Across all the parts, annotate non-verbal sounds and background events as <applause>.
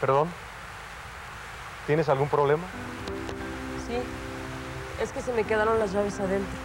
Perdón. ¿Tienes algún problema? Sí. Es que se me quedaron las llaves adentro.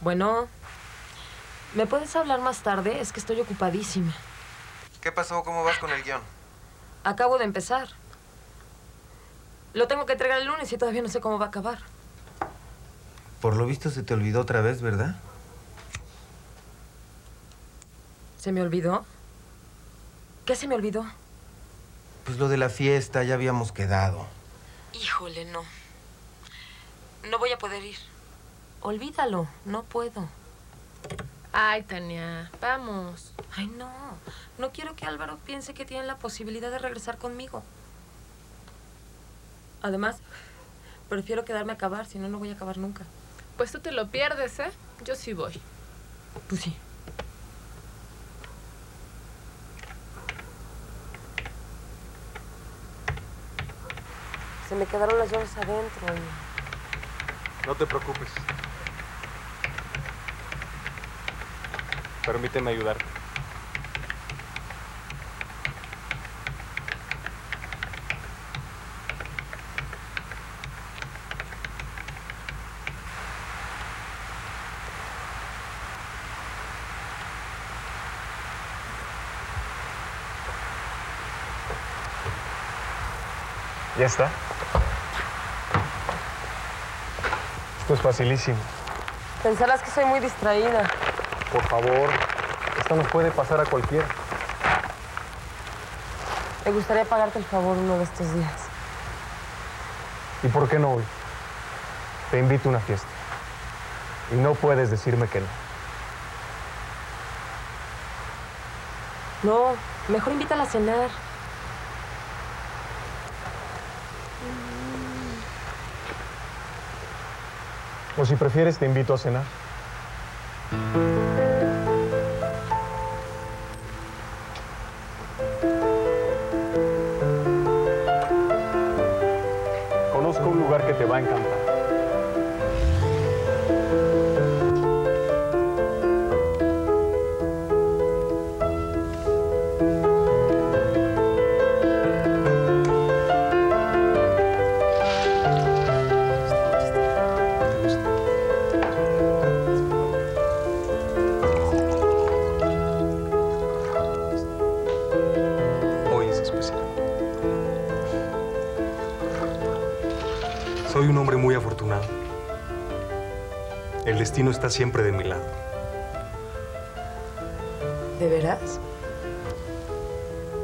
Bueno, ¿me puedes hablar más tarde? Es que estoy ocupadísima. ¿Qué pasó? ¿Cómo vas con el guion? Acabo de empezar. Lo tengo que entregar el lunes y todavía no sé cómo va a acabar. Por lo visto se te olvidó otra vez, ¿verdad? ¿Se me olvidó? ¿Qué se me olvidó? Pues lo de la fiesta, ya habíamos quedado. Híjole, no. No voy a poder ir. Olvídalo, no puedo. Ay, Tania, vamos. Ay, no. No quiero que Álvaro piense que tiene la posibilidad de regresar conmigo. Además, prefiero quedarme a acabar, si no, no voy a acabar nunca. Pues tú te lo pierdes, ¿eh? Yo sí voy. Pues sí. Se me quedaron las llaves adentro. y- No te preocupes. Permíteme ayudarte. Ya está. Esto es facilísimo. Pensarás que soy muy distraída. Por favor, esto nos puede pasar a cualquiera. Me gustaría pagarte el favor uno de estos días. ¿Y por qué no hoy? Te invito a una fiesta. Y no puedes decirme que no. No, mejor invítala a cenar. Si prefieres, te invito a cenar. Destino está siempre de mi lado. ¿De veras?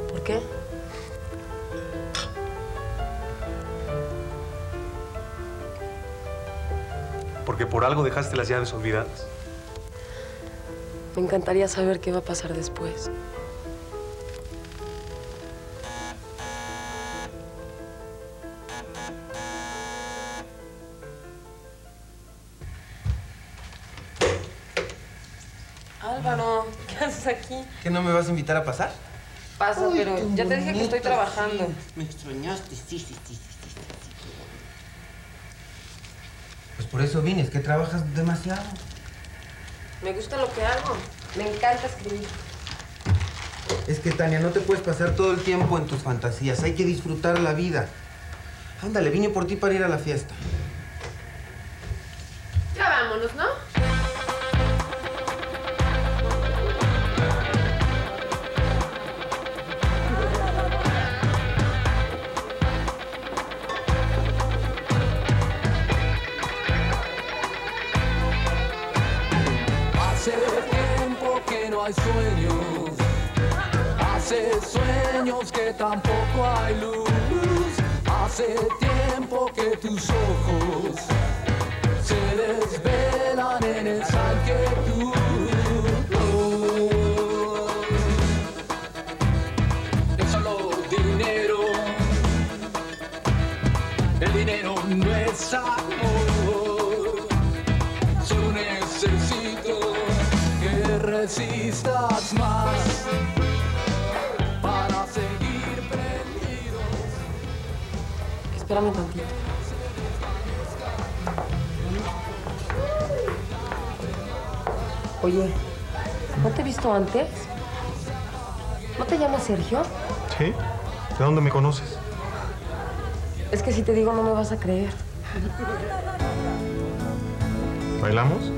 ¿Por qué? Porque por algo dejaste las llaves olvidadas. Me encantaría saber qué va a pasar después. ¿Que no me vas a invitar a pasar? Pasa, pero ya te dije que estoy trabajando. sí. Me extrañaste, sí, sí, sí, sí, sí, sí. Pues por eso vine, es que trabajas demasiado. Me gusta lo que hago. Me encanta escribir. Es que, Tania, no te puedes pasar todo el tiempo en tus fantasías. Hay que disfrutar la vida. Ándale, vine por ti para ir a la fiesta. Tampoco hay luz, hace tiempo que tus ojos se desvelan en esa inquietud. Es solo dinero, el dinero no es amor. Solo necesito que resistas más Espérame tantito. Oye, ¿no te he visto antes? ¿No te llamas Sergio? ¿Sí? ¿De dónde me conoces? Es que si te digo no me vas a creer. ¿Bailamos?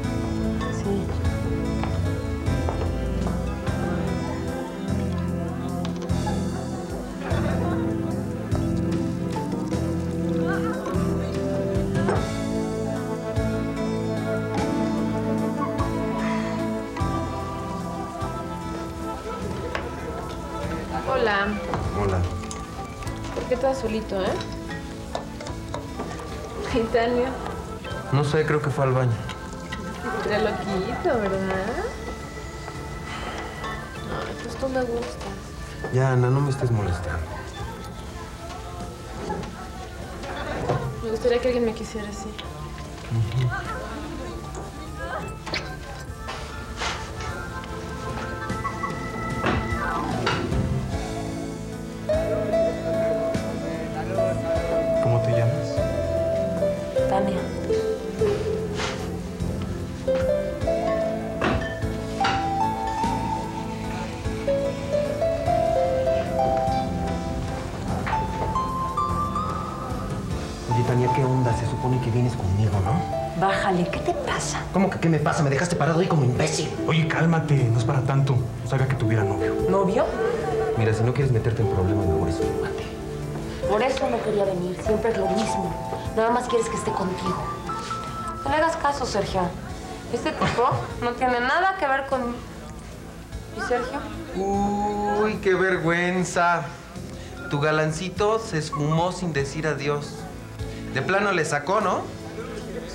¿Por qué estás solito, eh? <laughs> ¿Y Tania? No sé, creo que fue al baño. Era loquito, ¿verdad? Ay, pues tú me gustas. Ya, Ana, no me estés molestando. Me gustaría que alguien me quisiera así. ¿Cómo ¿Cómo que qué me pasa? Me dejaste parado ahí como imbécil. Oye, cálmate, no es para tanto. No sabía que tuviera novio. ¿Novio? Mira, si no quieres meterte en problemas, mejor esfúmate. Por eso no quería venir, siempre es lo mismo. Nada más quieres que esté contigo. No le hagas caso, Sergio. Este tipo <laughs> no tiene nada que ver con... ¿Y Sergio? Uy, qué vergüenza. Tu galancito se esfumó sin decir adiós. De plano le sacó, ¿no?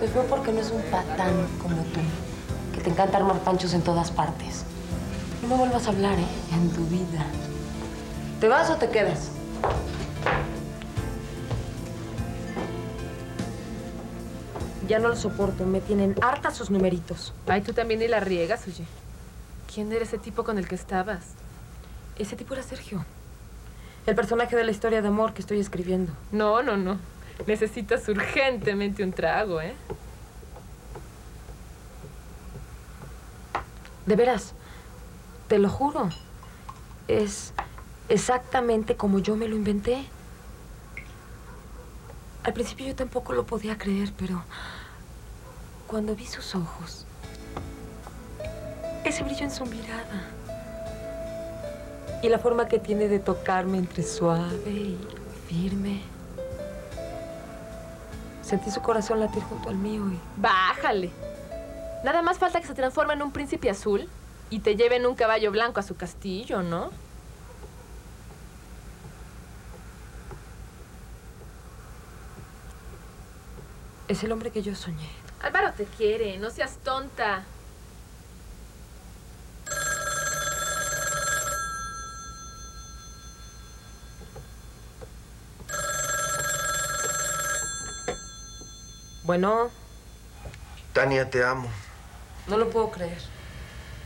Se fue porque no es un patán como tú, que te encanta armar panchos en todas partes. No me vuelvas a hablar, ¿eh? En tu vida. ¿Te vas o te quedas? Ya no lo soporto, me tienen harta sus numeritos. Ay, tú también y la riegas, oye. ¿Quién era ese tipo con el que estabas? Ese tipo era Sergio. El personaje de la historia de amor que estoy escribiendo. No, no, no. Necesitas urgentemente un trago, ¿eh? De veras, te lo juro. Es exactamente como yo me lo inventé. Al principio yo tampoco lo podía creer, pero cuando vi sus ojos, ese brillo en su mirada y la forma que tiene de tocarme entre suave y firme, sentí su corazón latir junto al mío y Bájale. Nada más falta que se transforme en un príncipe azul y te lleve en un caballo blanco a su castillo, ¿no? es el hombre que yo soñé. Álvaro te quiere, no seas tonta. Bueno, Tania, te amo. no lo puedo creer.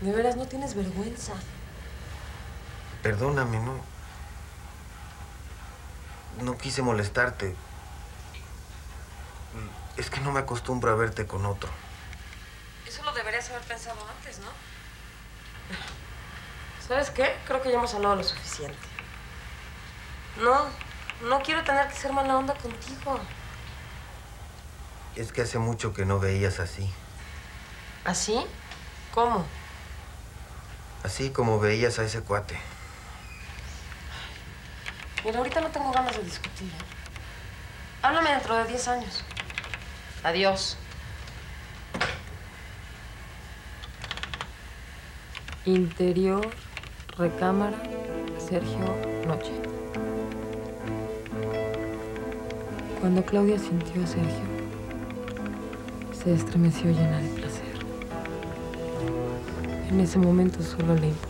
De veras, no tienes vergüenza. Perdóname, no. No quise molestarte. Es que no me acostumbro a verte con otro. Eso lo deberías haber pensado antes, ¿no? ¿Sabes qué? Creo que ya hemos hablado lo suficiente. No, no quiero tener que ser mala onda contigo. Es que hace mucho que no veías así. ¿Así? ¿Cómo? Así como veías a ese cuate. Mira, ahorita no tengo ganas de discutir. ¿eh? Háblame dentro de 10 años. Adiós. Interior, recámara, Sergio, noche. Cuando Claudia sintió a Sergio, se estremeció llena de placer. En ese momento solo le importaba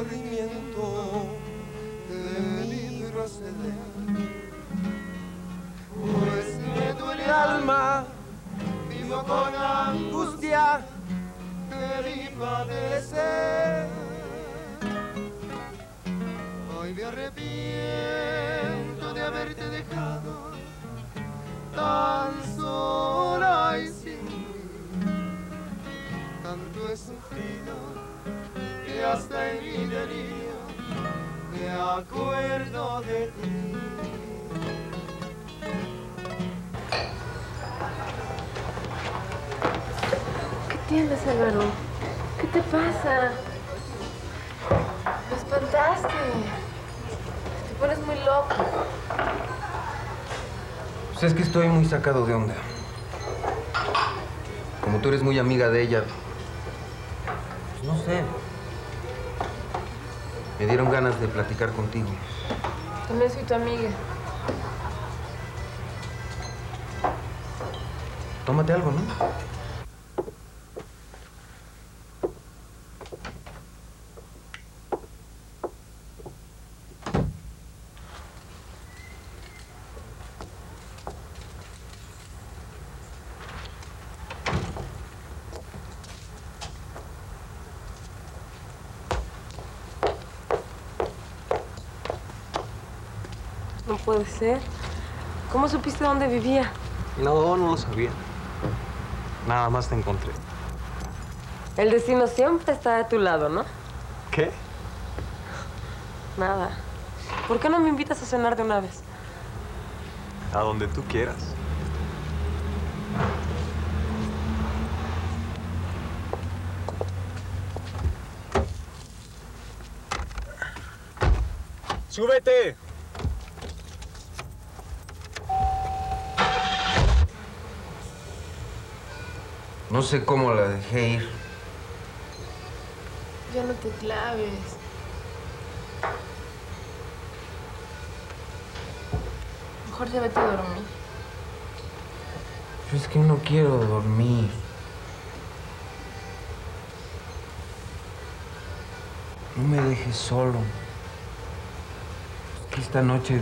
el remordimiento de mi proceder. Hasta en mi delirio me acuerdo de ti. ¿Qué tienes, Álvaro? ¿Qué te pasa? Me espantaste. Te pones muy loco. Pues es que estoy muy sacado de onda. Como tú eres muy amiga de ella, pues no sé. Me dieron ganas de platicar contigo. También soy tu amiga. Tómate algo, ¿no? Puede ser. ¿Cómo supiste dónde vivía? No, no lo sabía. Nada más te encontré. El destino siempre está de tu lado, ¿no? ¿Qué? Nada. ¿Por qué no me invitas a cenar de una vez? A donde tú quieras. ¡Súbete! No sé cómo la dejé ir. Ya no te claves. Mejor ya vete a dormir. Pero es que no quiero dormir. No me dejes solo. Es que esta noche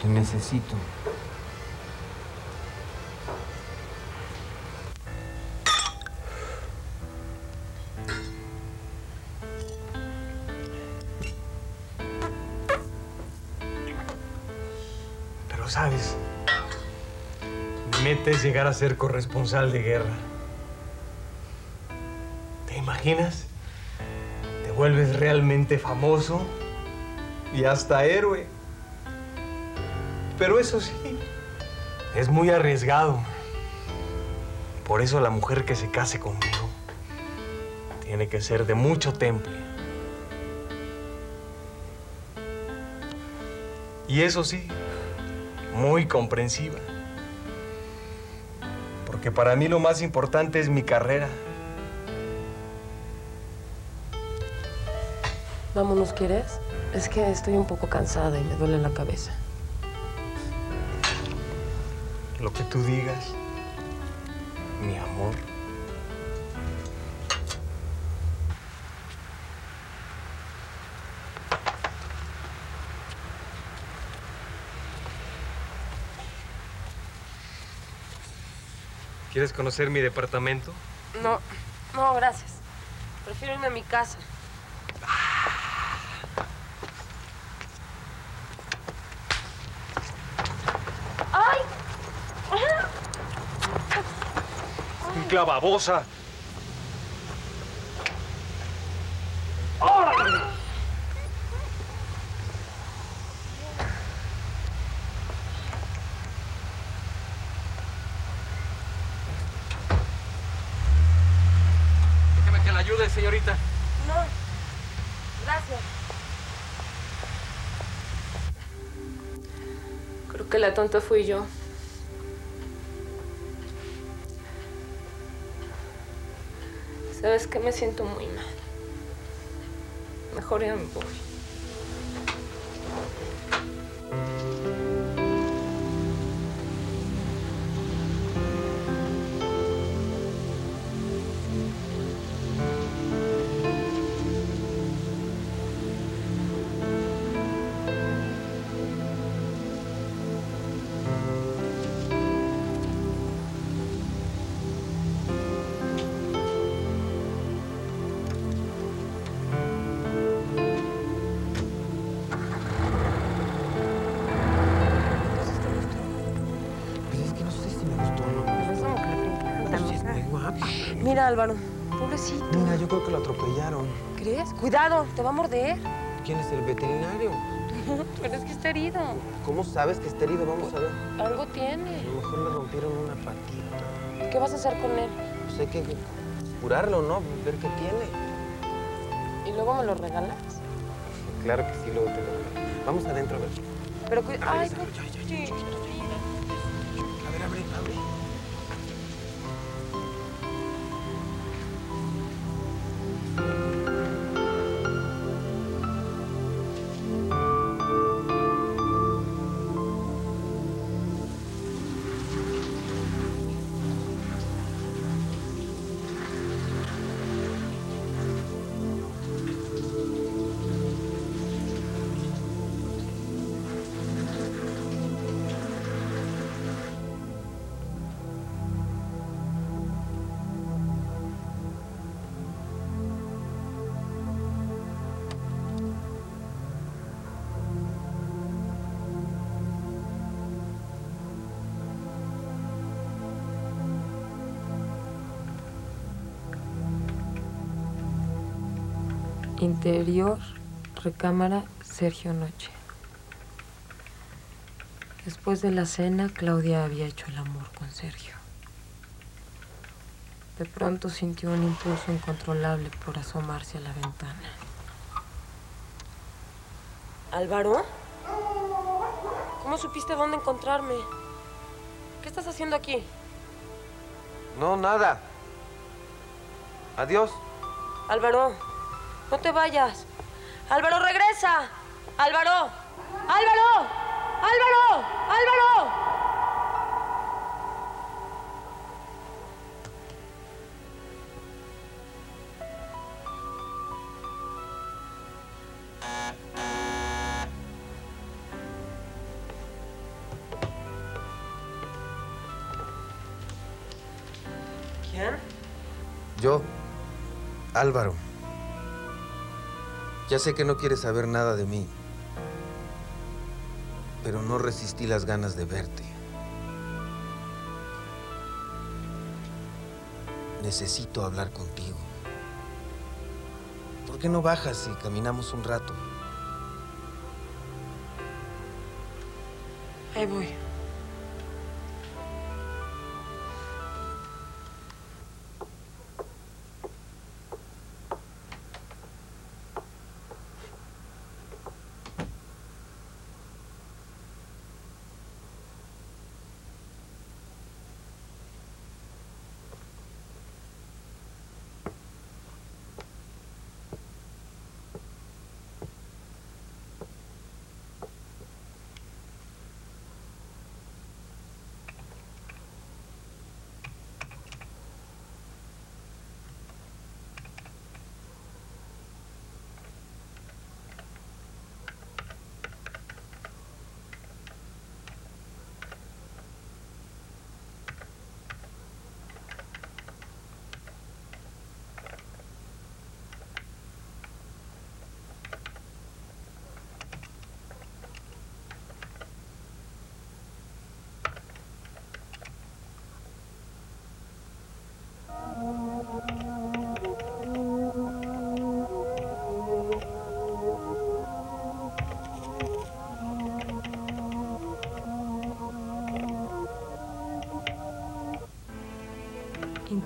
te necesito. Llegar a ser corresponsal de guerra. ¿Te imaginas? Te vuelves realmente famoso y hasta héroe. Pero eso sí, es muy arriesgado. Por eso la mujer que se case conmigo tiene que ser de mucho temple. Y eso sí, muy comprensiva. Porque para mí lo más importante es mi carrera. Vámonos, ¿quieres? Es que estoy un poco cansada y me duele la cabeza. Lo que tú digas, mi amor. ¿Quieres conocer mi departamento? No, no, gracias. Prefiero irme a mi casa. ¡Ay! ¡Clavabosa! la tonta fui yo. Sabes que me siento muy mal. Mejor ya me voy. Álvaro, pobrecito. Mira, yo creo que lo atropellaron. ¿Crees? Cuidado, te va a morder. ¿Quién es el veterinario? <laughs> Pero es que está herido. ¿Cómo sabes que está herido? Vamos a ver. Algo A tiene. lo mejor le rompieron una patita. ¿Qué vas a hacer con él? Pues hay que curarlo, ¿no? Ver qué tiene. ¿Y luego me lo regalas? Claro que sí, luego te lo Vamos adentro a ver. Pero cuida... Ay, no. Interior, recámara, Sergio Noche. Después de la cena, Claudia había hecho el amor con Sergio. De pronto sintió un impulso incontrolable por asomarse a la ventana. ¿Álvaro? ¿Cómo supiste dónde encontrarme? ¿Qué estás haciendo aquí? No, nada. Adiós. Álvaro, no te vayas. Álvaro, regresa. Álvaro. Álvaro. Álvaro. Álvaro. ¿Quién? Yo, Álvaro. Ya sé que no quieres saber nada de mí, pero no resistí las ganas de verte. Necesito hablar contigo. ¿Por qué no bajas y caminamos un rato? Ahí voy.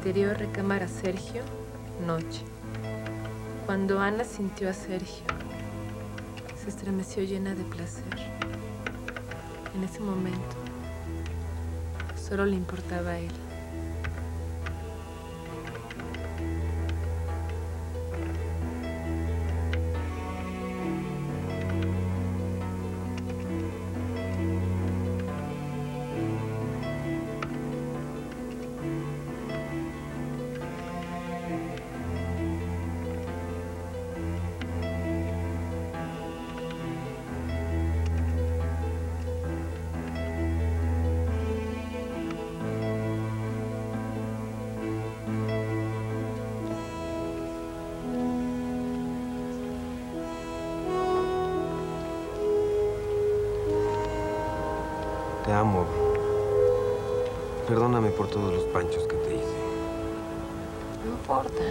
Interior recámara Sergio, noche. Cuando Ana sintió a Sergio, se estremeció llena de placer. En ese momento, solo le importaba a él. Panchos que te hice. No importa.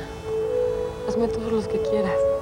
Hazme todos los que quieras.